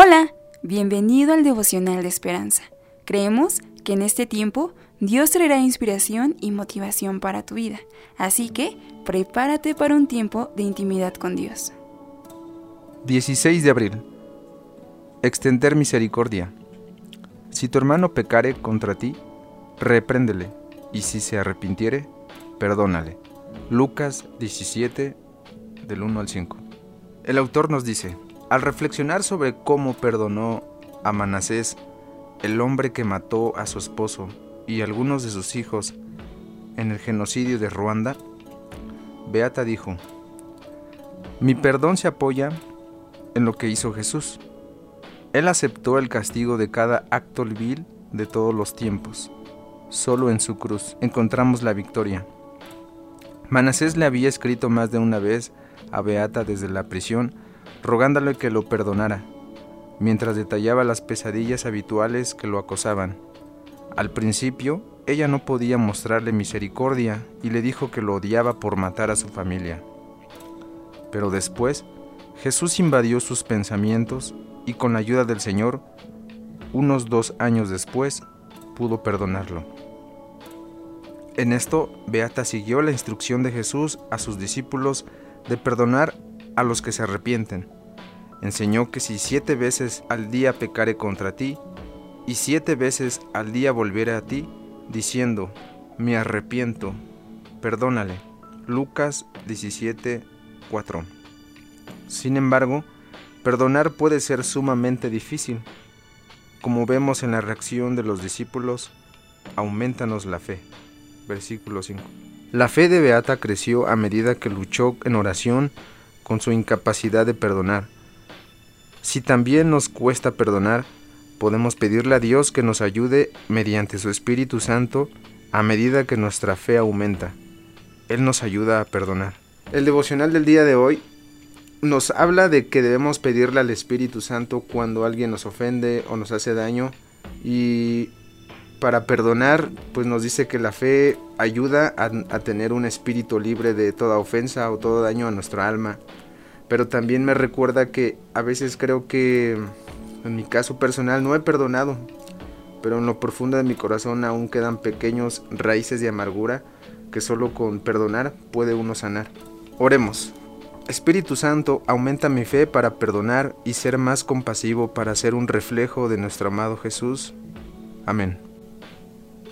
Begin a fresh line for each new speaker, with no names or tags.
Hola, bienvenido al devocional de esperanza. Creemos que en este tiempo Dios traerá inspiración y motivación para tu vida, así que prepárate para un tiempo de intimidad con Dios.
16 de abril. Extender misericordia. Si tu hermano pecare contra ti, repréndele, y si se arrepintiere, perdónale. Lucas 17, del 1 al 5. El autor nos dice, al reflexionar sobre cómo perdonó a Manasés, el hombre que mató a su esposo y algunos de sus hijos en el genocidio de Ruanda, Beata dijo, mi perdón se apoya en lo que hizo Jesús. Él aceptó el castigo de cada acto vil de todos los tiempos. Solo en su cruz encontramos la victoria. Manasés le había escrito más de una vez a Beata desde la prisión, rogándole que lo perdonara, mientras detallaba las pesadillas habituales que lo acosaban. Al principio, ella no podía mostrarle misericordia y le dijo que lo odiaba por matar a su familia. Pero después, Jesús invadió sus pensamientos y con la ayuda del Señor, unos dos años después, pudo perdonarlo. En esto, Beata siguió la instrucción de Jesús a sus discípulos de perdonar a los que se arrepienten. Enseñó que si siete veces al día pecare contra ti, y siete veces al día volviere a ti, diciendo, me arrepiento, perdónale. Lucas 17, 4. Sin embargo, perdonar puede ser sumamente difícil. Como vemos en la reacción de los discípulos, aumentanos la fe. Versículo 5. La fe de Beata creció a medida que luchó en oración con su incapacidad de perdonar. Si también nos cuesta perdonar, podemos pedirle a Dios que nos ayude mediante su Espíritu Santo a medida que nuestra fe aumenta. Él nos ayuda a perdonar. El devocional del día de hoy nos habla de que debemos pedirle al Espíritu Santo cuando alguien nos ofende o nos hace daño y para perdonar, pues nos dice que la fe ayuda a, tener un espíritu libre de toda ofensa o todo daño a nuestra alma. Pero también me recuerda que a veces creo que en mi caso personal no he perdonado, pero en lo profundo de mi corazón aún quedan pequeños raíces de amargura que solo con perdonar puede uno sanar. Oremos. Espíritu Santo, aumenta mi fe para perdonar y ser más compasivo para ser un reflejo de nuestro amado Jesús. Amén.